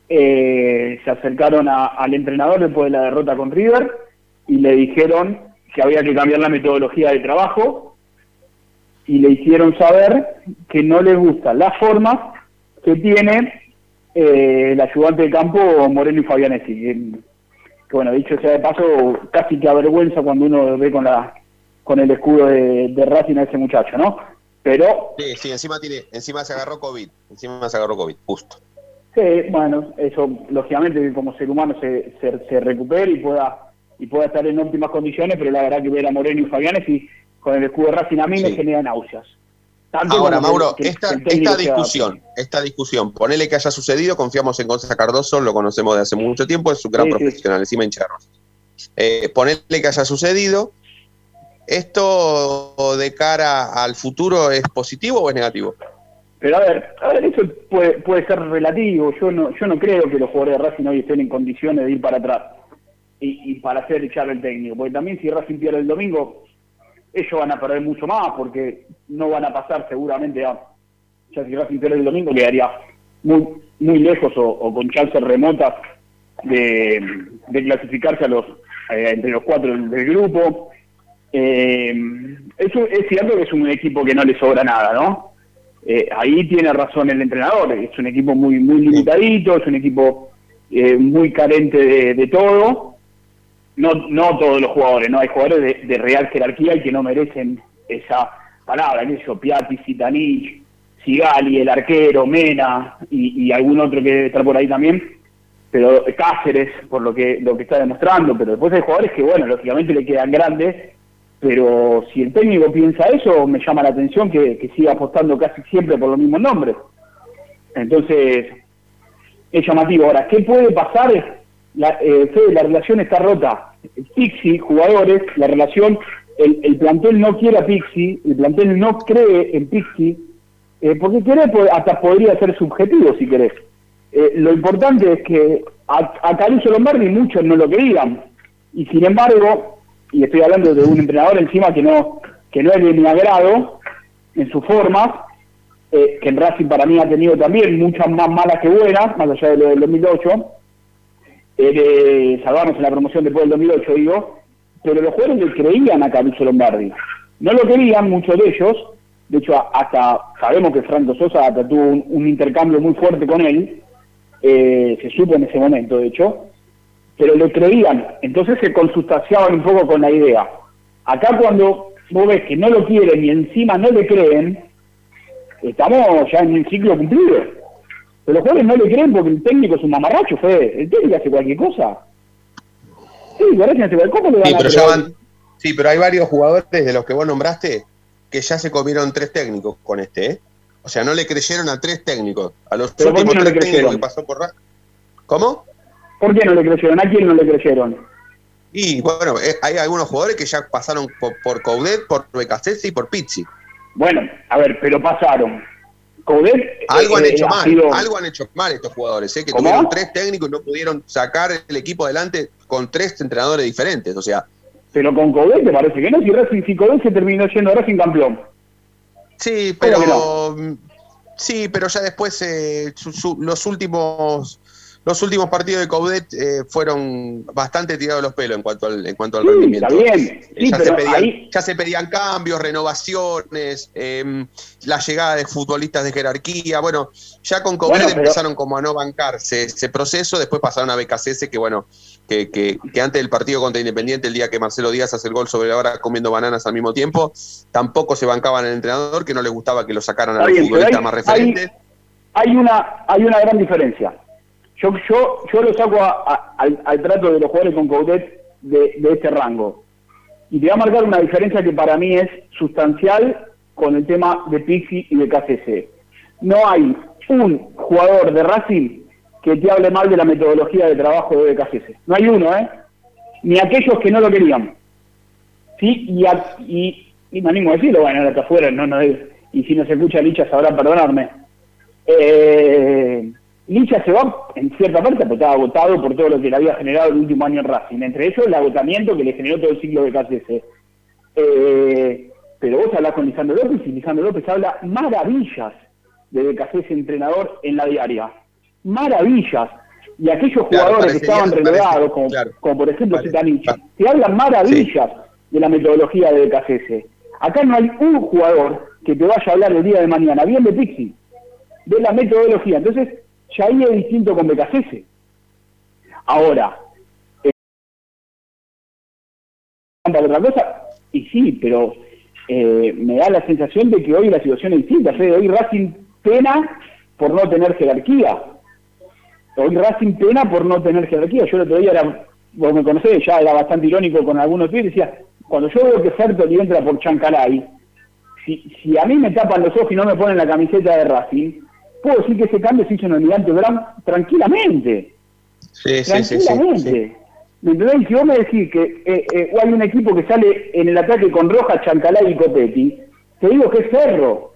Eh, se acercaron a- al entrenador después de la derrota con River y le dijeron que había que cambiar la metodología de trabajo y le hicieron saber que no les gusta la forma que tiene eh, el ayudante de campo Moreno y Fabianesi. Que, bueno, dicho sea de paso, casi que avergüenza cuando uno ve con la con el escudo de, de Racing a ese muchacho, ¿no? Pero, Sí, sí, encima, tiene, encima se agarró COVID. Encima se agarró COVID, justo. sí, bueno, eso lógicamente como ser humano se, se, se recupere y pueda y pueda estar en óptimas condiciones, pero la verdad que ver a Moreno y Fabianesi con el escudo de Racing a mí me genera náuseas. Tanto Ahora, Mauro, que- esta, discusión, esta discusión, ponele que haya sucedido, confiamos en Gonzalo Cardoso, lo conocemos de hace mucho tiempo, es un gran Sí, sí. profesional, encima hincha. Eh, ponele que haya sucedido, ¿esto de cara al futuro es positivo o es negativo? Pero a ver, a ver, eso puede, puede ser relativo. Yo no, yo no creo que los jugadores de Racing hoy estén en condiciones de ir para atrás y, y para hacer echar el técnico. Porque también si Racing pierde el domingo, ellos van a perder mucho más porque no van a pasar seguramente a... Ya si Racing pierde el domingo quedaría muy, muy lejos o, o con chances remotas de, de clasificarse a los eh, entre los cuatro del, del grupo. Eh, eso es cierto que es un equipo que no le sobra nada, ¿no? Eh, ahí tiene razón el entrenador, es un equipo muy muy limitadito, es un equipo eh, muy carente de, de todo. No, no todos los jugadores, no hay jugadores de, de real jerarquía y que no merecen esa palabra, que yo, Piatti, Sitanich, Sigali, el arquero, Mena y, y algún otro que debe estar por ahí también, pero Cáceres, por lo que, lo que está demostrando, pero después hay jugadores que, bueno, lógicamente le quedan grandes, pero si el técnico piensa eso, me llama la atención que, que siga apostando casi siempre por los mismos nombres. Entonces, es llamativo. Ahora, ¿qué puede pasar? La, eh, Fede, la relación está rota. Pixi, jugadores, la relación, el, el plantel no quiere a Pixi, el plantel no cree en Pixi, eh, porque querer po- hasta podría ser subjetivo si querés. Eh, lo importante es que a, a Caruso Lombardi muchos no lo querían, y sin embargo, y estoy hablando de un entrenador encima que no, que no es de mi agrado en sus formas, eh, que en Racing para mí ha tenido también muchas más malas que buenas, más allá de lo del 2008, eh, de salvarnos en la promoción después del 2008, digo, pero los jugadores le creían a Caruso Lombardi. No lo querían muchos de ellos, de hecho hasta sabemos que Franco Sosa hasta tuvo un, intercambio muy fuerte con él, eh, se supo en ese momento, de hecho, pero le creían, entonces se consustanciaban un poco con la idea. Acá cuando vos ves que no lo quieren y encima no le creen, estamos ya en un ciclo cumplido. Pero los jugadores no le creen porque el técnico es un mamarracho, Fede. El técnico hace cualquier cosa. Sí, Guarani hace cualquier cosa. le Sí, van a pero ya van- sí, pero hay varios jugadores de los que vos nombraste que ya se comieron tres técnicos con este, ¿eh? O sea, no le creyeron a tres técnicos. A los ¿Pero por últimos no tres técnicos que pasó por ¿Cómo? ¿Por qué no le creyeron? ¿A quién no le creyeron? Y bueno, eh, hay algunos jugadores que ya pasaron por, por Coudet, por Becasese y por Pizzi. Bueno, a ver, pero pasaron. Coudet Algo han eh, hecho mal, sido- algo han hecho mal estos jugadores, ¿eh? que ¿Cómo? tuvieron tres técnicos y no pudieron sacar el equipo adelante con tres entrenadores diferentes. O sea, Pero con Coudet te parece que no, si Racing si Coudet se terminó siendo Racing campeón. Sí, ¿Cómo pero no? mm, sí, pero ya después eh, su- su- los últimos los últimos partidos de Coudet eh, fueron bastante tirados los pelos en cuanto al en cuanto al Sí, rendimiento. está bien. Eh, Sí, ya, se pedían, ahí- ya se pedían cambios, renovaciones, eh, la llegada de futbolistas de jerarquía. Bueno, ya con Coudet Bueno, pero- empezaron como a no bancarse ese proceso. Después pasaron a BKCS, que bueno, que, que, que antes del partido contra Independiente, el día que Marcelo Díaz hace el gol sobre la hora comiendo bananas al mismo tiempo, tampoco se bancaban al entrenador, que no les gustaba que lo sacaran a los futbolistas más referentes. Hay una, hay una gran diferencia. Yo, yo, yo lo saco al, trato de los jugadores con Coudet de, este rango. Y te voy a marcar una diferencia que para mí es sustancial con el tema de Pixi y de KCC. No hay un jugador de Racing que te hable mal de la metodología de trabajo de KCC. No hay uno, ¿eh? Ni aquellos que no lo querían. ¿Sí? Y, a- y, y me animo a decirlo, bueno, está afuera, no, no es- y si no se escucha Licha sabrá perdonarme. Eh, Licha se va en cierta parte porque estaba agotado por todo lo que le había generado el último año en Racing, entre ellos el agotamiento que le generó todo el ciclo de KCS. Eh, pero vos hablás con Lisandro López y Lisandro López habla maravillas de BKC entrenador en la diaria. Maravillas. Y aquellos Claro, jugadores que estaban relegados, parece- como, claro. como por ejemplo Zitanich, pa- te hablan maravillas de la metodología de BKC. Acá no hay un jugador que te vaya a hablar el día de mañana, bien de Pixi, de la metodología. Entonces, ya ahí es distinto con BKC. Ahora, eh, otra cosa, y sí, pero eh, me da la sensación de que hoy la situación es distinta. Fede. Hoy Racing pena por no tener jerarquía. Hoy Racing pena por no tener jerarquía. Yo el otro día era, vos me conocés, ya era bastante irónico con algunos tweets, decía, cuando yo veo que Fertoli entra por Chancalay, si, si a mí me tapan los ojos y no me ponen la camiseta de Racing, puedo decir que ese cambio se hizo en el Almirante Brown tranquilamente. Sí, sí, sí, sí, tranquilamente. ¿Me entendés? Si vos me decís que eh, eh, hay un equipo que sale en el ataque con Roja, Chancalay y Copetti, te digo que es Cerro,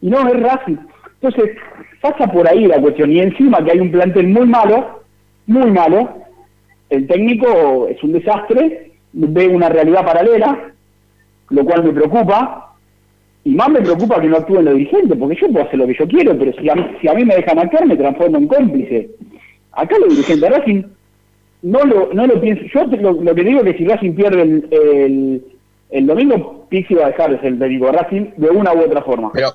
y no es Racing. Entonces, pasa por ahí la cuestión. Y encima que hay un plantel muy malo, muy malo, el técnico es un desastre, ve una realidad paralela, lo cual me preocupa, y más me preocupa que no actúen los dirigentes, porque yo puedo hacer lo que yo quiero, pero si a, mí- si a mí me dejan actuar, me transformo en cómplice. Acá los dirigentes de Racing no lo, no lo pienso. Yo lo, lo que digo es que si Racing pierde el, el, el domingo, Pixi va a dejar de ser el técnico de Racing de una u otra forma. Pero,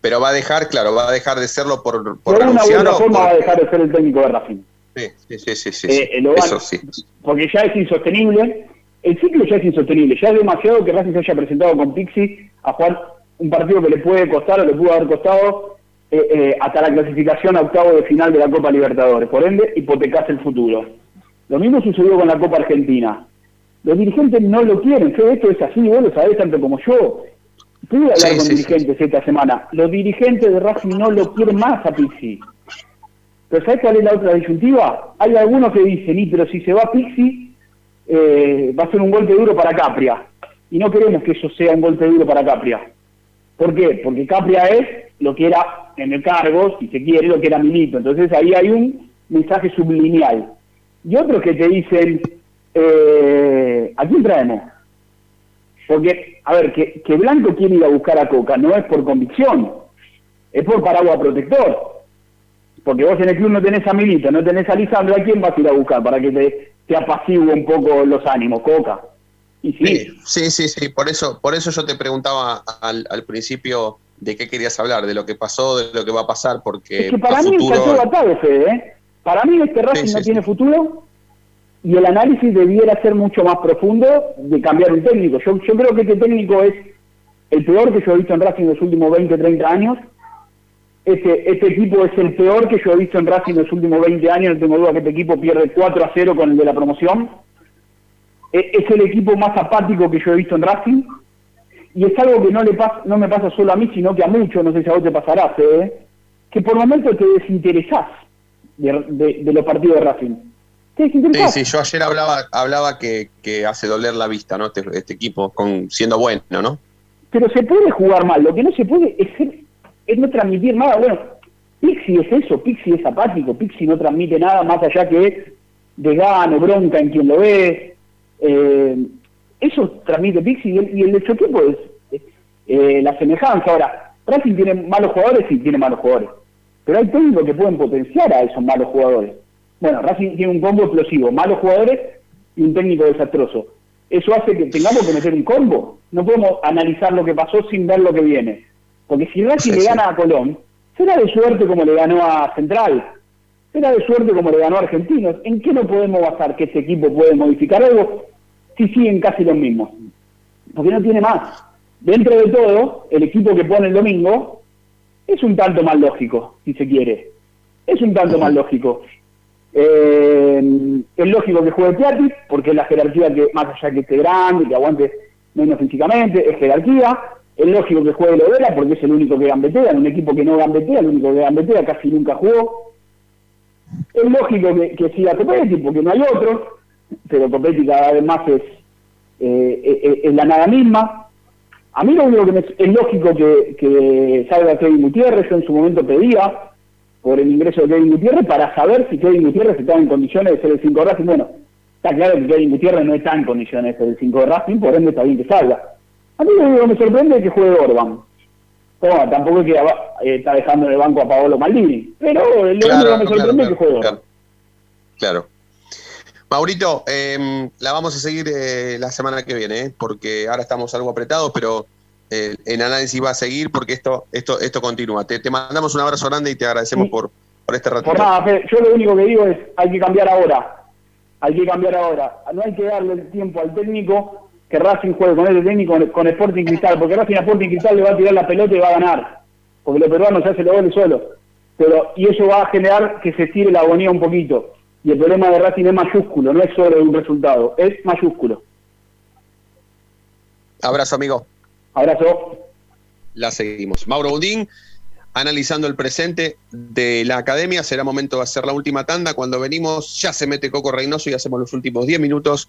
pero va a dejar, claro, va a dejar de serlo por, de por una u otra forma por- va a dejar de ser el técnico de Racing. Sí, sí, sí, sí, sí, Eh, sí. lo van- Eso sí. porque ya es insostenible. El ciclo ya es insostenible. Ya es demasiado que Racing se haya presentado con Pixi a jugar un partido que le puede costar o le pudo haber costado eh, eh, hasta la clasificación a octavo de final de la Copa Libertadores. Por ende, hipotecas el futuro. Lo mismo sucedió con la Copa Argentina. Los dirigentes no lo quieren. Fede, esto es así, vos lo sabés tanto como yo. Pude hablar Sí, con sí, sí. dirigentes esta semana. Los dirigentes de Racing no lo quieren más a Pixi. Pero ¿sabes cuál es la otra disyuntiva? Hay algunos que dicen, y pero si se va Pixi, eh, va a ser un golpe duro para Capria. Y no queremos que eso sea un golpe duro para Capria. ¿Por qué? Porque Capria es lo que era en el cargo, si se quiere, lo que era Milito. Entonces ahí hay un mensaje sublineal. Y otros que te dicen, eh, ¿a quién traemos? Porque, a ver, que, que Blanco quiere ir a buscar a Coca no es por convicción, es por paraguas protector. Porque vos en el club no tenés a Milito, no tenés a Lisandro, ¿a quién vas a ir a buscar para que te, te apacigüe un poco los ánimos, Coca? Y sí, Sí, sí, sí, Por eso, por eso yo te preguntaba al, al principio de qué querías hablar, de lo que pasó, de lo que va a pasar, porque es que para mí está todo futuro. atado, Fede, ¿eh? Para mí este Racing Sí, sí, no tiene futuro y el análisis debiera ser mucho más profundo de cambiar un técnico. Yo, yo creo que este técnico es el peor que yo he visto en Racing en los últimos 20, 30 años. Este, este equipo es el peor que yo he visto en Racing en los últimos 20 años. No tengo duda que este equipo pierde 4 a 0 con el de la promoción. E- Es el equipo más apático que yo he visto en Racing. Y es algo que no, le pasa, no me pasa solo a mí, sino que a muchos, no sé si a vos te pasará, Fede, que por momentos te desinteresás de, de- de los partidos de Racing. Te Sí, sí, yo ayer hablaba, hablaba que, que hace doler la vista, ¿no? Este, este equipo, con, siendo bueno, ¿no? Pero se puede jugar mal, lo que no se puede es, ser- es no transmitir nada. Bueno, Pixi es eso, Pixi es apático, Pixi no transmite nada más allá que de gano, bronca en quien lo ve. Eh, eso transmite Pixi y el, y el es eh, la semejanza. Ahora, Racing tiene malos jugadores y tiene malos jugadores, pero hay técnicos que pueden potenciar a esos malos jugadores. Bueno, Racing tiene un combo explosivo, malos jugadores y un técnico desastroso. Eso hace que tengamos que meter un combo. No podemos analizar lo que pasó sin ver lo que viene. Porque si Racing Sí, le sí. gana a Colón, será de suerte como le ganó a Central. Será de suerte como le ganó a Argentinos. ¿En qué no podemos basar que este equipo puede modificar algo si siguen casi los mismos? Porque no tiene más. Dentro de todo, el equipo que pone el domingo es un tanto más lógico, si se quiere. Es un tanto más lógico. Eh, es lógico que juegue Piatti, porque es la jerarquía que, más allá que esté grande, que aguante menos físicamente, es jerarquía. Es lógico que juegue Lovera, porque es el único que gambetea, en un equipo que no gambetea, el único que gambetea casi nunca jugó. Es lógico que, que siga Copetti, porque no hay otro, pero Copetti cada vez más es, eh, eh, es la nada misma. A mí lo único que me, es lógico que, que salga Kevin Gutiérrez, yo en su momento pedía por el ingreso de Kevin Gutiérrez para saber si Kevin Gutiérrez estaba en condiciones de ser el 5 de Racing. Bueno, está claro que Kevin Gutiérrez no está en condiciones de ser el 5 de Racing, por ende está bien que salga. A mí lo que me sorprende es que juegue Orban. Bueno, tampoco es que eh, está dejando en el banco a Paolo Maldini, pero lo único que me claro, sorprende es que juegue Orban. claro. Maurito, eh, la vamos a seguir eh, la semana que viene, ¿eh? porque ahora estamos algo apretados, pero eh, el análisis va a seguir porque esto, esto, esto continúa. Te, te mandamos un abrazo grande y te agradecemos por, por este ratito. Por nada, yo lo único que digo es hay que cambiar ahora. Hay que cambiar ahora. No hay que darle el tiempo al técnico que Racing juegue con este técnico con, con Sporting Cristal, porque Racing a Sporting Cristal le va a tirar la pelota y va a ganar. Porque los peruanos se hacen los goles solo. Pero, y eso va a generar que se estire la agonía un poquito. Y el problema de Racing es mayúsculo, no es solo un resultado, es mayúsculo. Abrazo, amigo. Abrazo. La seguimos. Mauro Budín, analizando el presente de la academia. Será momento de hacer la última tanda. Cuando venimos, ya se mete Coco Reynoso y hacemos los últimos 10 minutos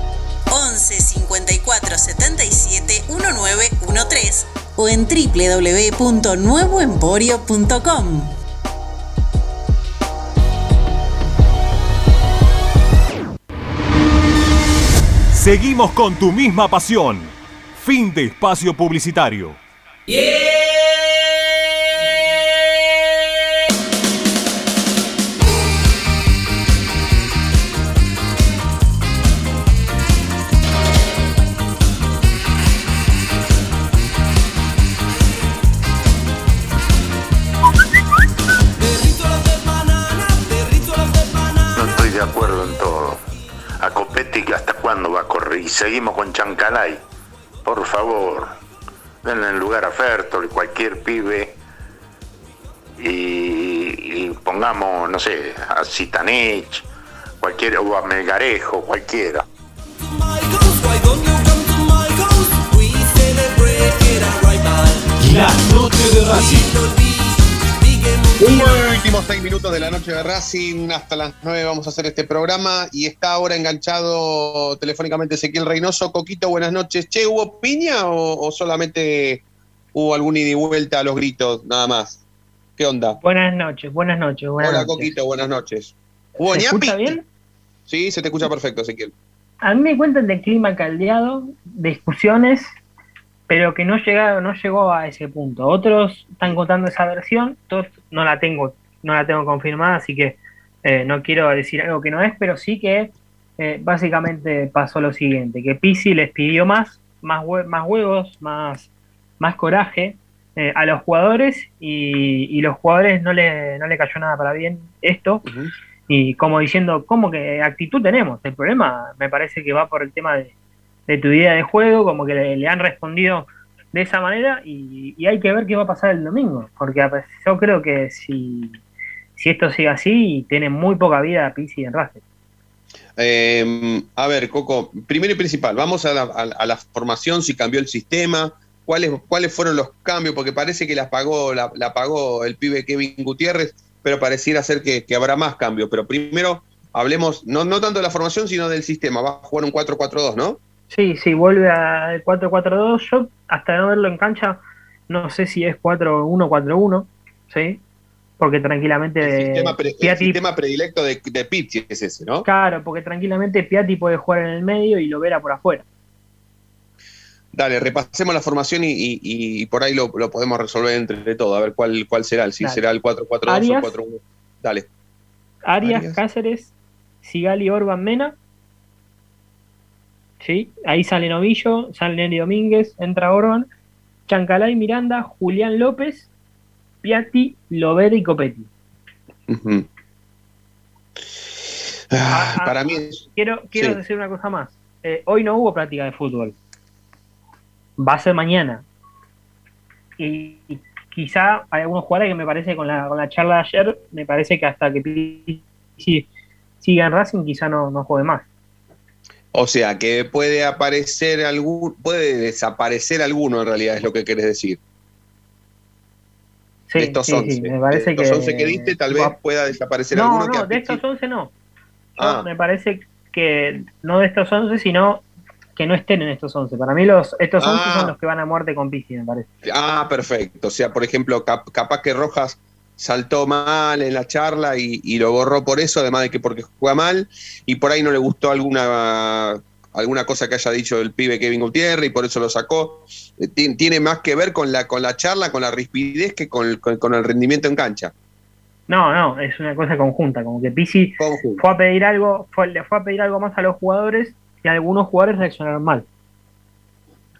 11 54 77 1913 o en www.nuevoemporio.com. Seguimos con tu misma pasión. Fin de espacio publicitario. No seguimos con Chancalay. Por favor, denle el lugar a Fertol, cualquier pibe. Y, pongamos, no sé, a Zitanich, cualquier, o a Melgarejo, cualquiera. La noche de Racing. Últimos seis minutos de la noche de Racing, hasta las nueve vamos a hacer este programa y está ahora enganchado telefónicamente Ezequiel Reynoso. Coquito, buenas noches. Che, ¿hubo piña o, o solamente hubo algún ida y vuelta a los gritos, nada más? ¿Qué onda? Buenas noches, buenas noches. Buenas Hola, noches. Coquito, buenas noches. ¿Hubo ¿Se ñapi? escucha bien? Sí, se te escucha perfecto, Ezequiel. A mí me cuentan de clima caldeado, discusiones, pero que no, llega, no llegó a ese punto. Otros están contando esa versión, todos no la tengo, no la tengo confirmada, así que eh, no quiero decir algo que no es, pero sí que eh, básicamente pasó lo siguiente, que Pisi les pidió más, más, hue- más huevos, más, más coraje eh, a los jugadores y, y los jugadores no le, no le cayó nada para bien esto. Y como diciendo, ¿cómo que actitud tenemos? El problema me parece que va por el tema de, de tu idea de juego, como que le, han respondido de esa manera y, hay que ver qué va a pasar el domingo, porque yo creo que si, si esto sigue así, tiene muy poca vida Pizzi en Racing. Eh, a ver, Coco, primero y principal, vamos a la, a- a la formación, si cambió el sistema, cuáles, cuáles fueron los cambios, porque parece que la pagó, la, la pagó el pibe Kevin Gutiérrez, pero pareciera ser que, que habrá más cambios. Pero primero hablemos, no, no tanto de la formación, sino del sistema. Va a jugar un 4-4-2, ¿no? Sí, sí, vuelve al 4-4-2. Yo, hasta no verlo en cancha, no sé si es 4-1-4-1, ¿sí? Porque tranquilamente. El sistema, pre- el Piatti- sistema predilecto de, de Pizzi es ese, ¿no? Claro, porque tranquilamente Piatti puede jugar en el medio y lo verá por afuera. Dale, repasemos la formación y, y- y por ahí lo, lo podemos resolver entre todo, a ver cuál, cuál será, si Dale. será el 4-4-2 o el Arias. 4-1. Dale. Arias, Arias. Cáceres, Sigali, Orban, Mena. ¿Sí? Ahí sale Novillo, sale Nelly Domínguez, entra Orban, Chancalay, Miranda, Julián López, Piatti, Lovera y Copetti. Ujú. Ah, Ah, para ah, mí es- Quiero, quiero Sí. decir una cosa más. Eh, hoy no hubo práctica de fútbol. Va a ser mañana. Y, y quizá hay algunos jugadores que me parece con la, con la charla de ayer, me parece que hasta que siga en Racing quizá no, no juegue más. O sea, que puede aparecer algún, puede desaparecer alguno en realidad, es lo que querés decir. Sí, de estos sí, 11. sí, me parece de estos que- 11 que diste, tal vez pueda desaparecer No, alguno no, a de estos 11 no. Ah. Me parece que no de estos 11, sino que no estén en estos 11. Para mí los estos 11 Ah. son los que van a muerte con Pizzi, me parece. Ah, perfecto. O sea, por ejemplo, cap- capaz que Rojas saltó mal en la charla y, y lo borró por eso, además de que porque juega mal, y por ahí no le gustó alguna, alguna cosa que haya dicho el pibe Kevin Gutiérrez y por eso lo sacó. Eh, ti- Tiene más que ver con la, con la charla, con la rispidez que con, con- con el rendimiento en cancha. No, no, es una cosa conjunta, como que Pizzi fue a pedir algo, fue, le fue a pedir algo más a los jugadores y algunos jugadores reaccionaron mal.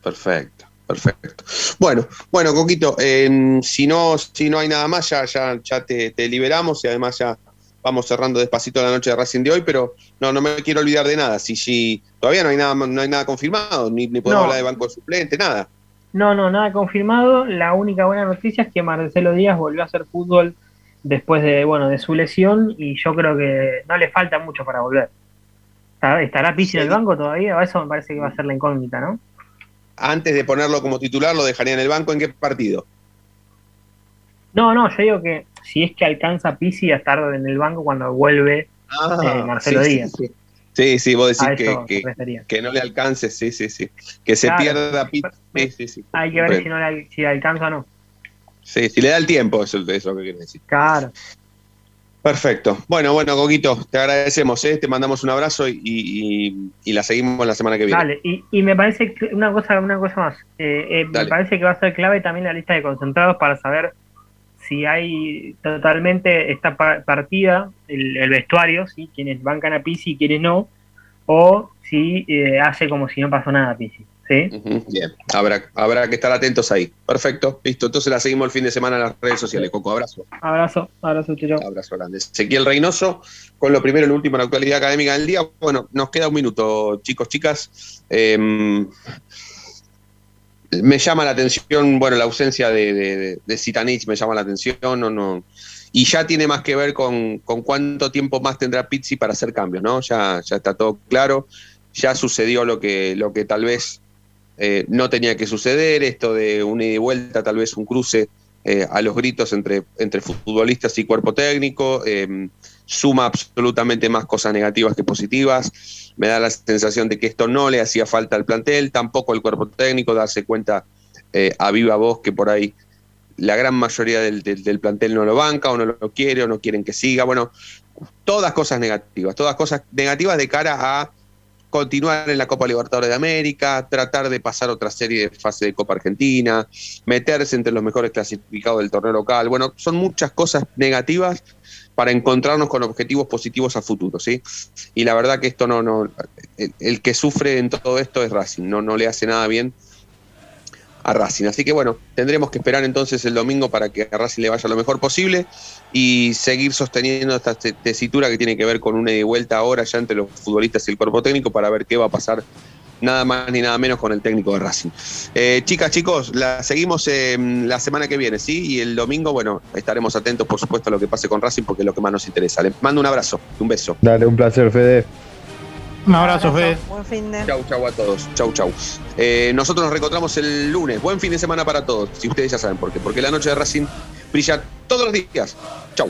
Perfecto, perfecto. Bueno, bueno, Coquito, eh, si no, si no hay nada más, ya, ya, ya te, te liberamos y además ya vamos cerrando despacito la noche de Racing de hoy, pero no, no me quiero olvidar de nada. Si, si todavía no hay nada, no hay nada confirmado, ni, ni podemos No. hablar de banco de suplente, nada. No, no, nada confirmado. La única buena noticia es que Marcelo Díaz volvió a hacer fútbol después de, bueno, de su lesión y yo creo que no le falta mucho para volver. ¿Estará- ¿Estará Pizzi en el banco todavía? Eso me parece que va a ser la incógnita, ¿no? Antes de ponerlo como titular, lo dejaría en el banco. ¿En qué partido? No, no, yo digo que si es que alcanza Pizzi a estar en el banco cuando vuelve eh, Marcelo Ah, sí, sí, Díaz. sí. Sí, sí, vos decís que, que, no le alcance, sí, sí, sí. Que se Claro. pierda Pizzi, sí, sí, sí. Hay que ver si, no le, si alcanza o no. Sí, si le da el tiempo, eso, es lo que quiere decir. Claro. Perfecto. Bueno, bueno, Coquito, te agradecemos, ¿eh? te mandamos un abrazo y, y- y la seguimos la semana que viene. Dale, y, y me parece que una cosa, una cosa más. Eh, eh, me parece que va a ser clave también la lista de concentrados para saber si hay totalmente esta pa- partida, el, el vestuario, ¿sí? quienes bancan a Pizzi y quienes no, o si eh, hace como si no pasó nada Pizzi. ¿Sí? Bien, habrá, habrá que estar atentos ahí. Perfecto, listo. Entonces la seguimos el fin de semana en las redes sociales. Coco, abrazo. Abrazo, abrazo. Abrazo grande. Ezequiel Reynoso, con lo primero y lo último en la actualidad académica del día. Bueno, nos queda un minuto, chicos, chicas. Eh, me llama la atención, bueno, la ausencia de- de Zitanich me llama la atención, no, no. Y ya tiene más que ver con, con cuánto tiempo más tendrá Pizzi para hacer cambios, ¿no? Ya, ya está todo claro. Ya sucedió lo que, lo que tal vez eh, no tenía que suceder, esto de una ida y vuelta, tal vez un cruce eh, a los gritos entre, entre futbolistas y cuerpo técnico, eh, suma absolutamente más cosas negativas que positivas, me da la sensación de que esto no le hacía falta al plantel, tampoco al cuerpo técnico, darse cuenta eh, a viva voz que por ahí la gran mayoría del, del- del plantel no lo banca o no lo quiere o no quieren que siga, bueno, todas cosas negativas, todas cosas negativas de cara a continuar en la Copa Libertadores de América, tratar de pasar otra serie de fase de Copa Argentina, meterse entre los mejores clasificados del torneo local. Bueno, son muchas cosas negativas para encontrarnos con objetivos positivos a futuro, ¿sí? Y la verdad que esto no, no, el, que sufre en todo esto es Racing, no, no le hace nada bien a Racing. Así que bueno, tendremos que esperar entonces el domingo para que a Racing le vaya lo mejor posible y seguir sosteniendo esta te- tesitura que tiene que ver con una y vuelta ahora ya entre los futbolistas y el cuerpo técnico para ver qué va a pasar nada más ni nada menos con el técnico de Racing. Eh, chicas, chicos, la seguimos eh, la semana que viene, ¿sí? Y el domingo, bueno, estaremos atentos, por supuesto, a lo que pase con Racing porque es lo que más nos interesa. Les mando un abrazo, un beso. Dale, un placer, Fede. Un abrazo, Fede. Buen fin de. Chau, chau a todos. Chau, chau. Eh, nosotros nos reencontramos el lunes. Buen fin de semana para todos. Si ustedes ya saben por qué. Porque la noche de Racing brilla todos los días. Chau.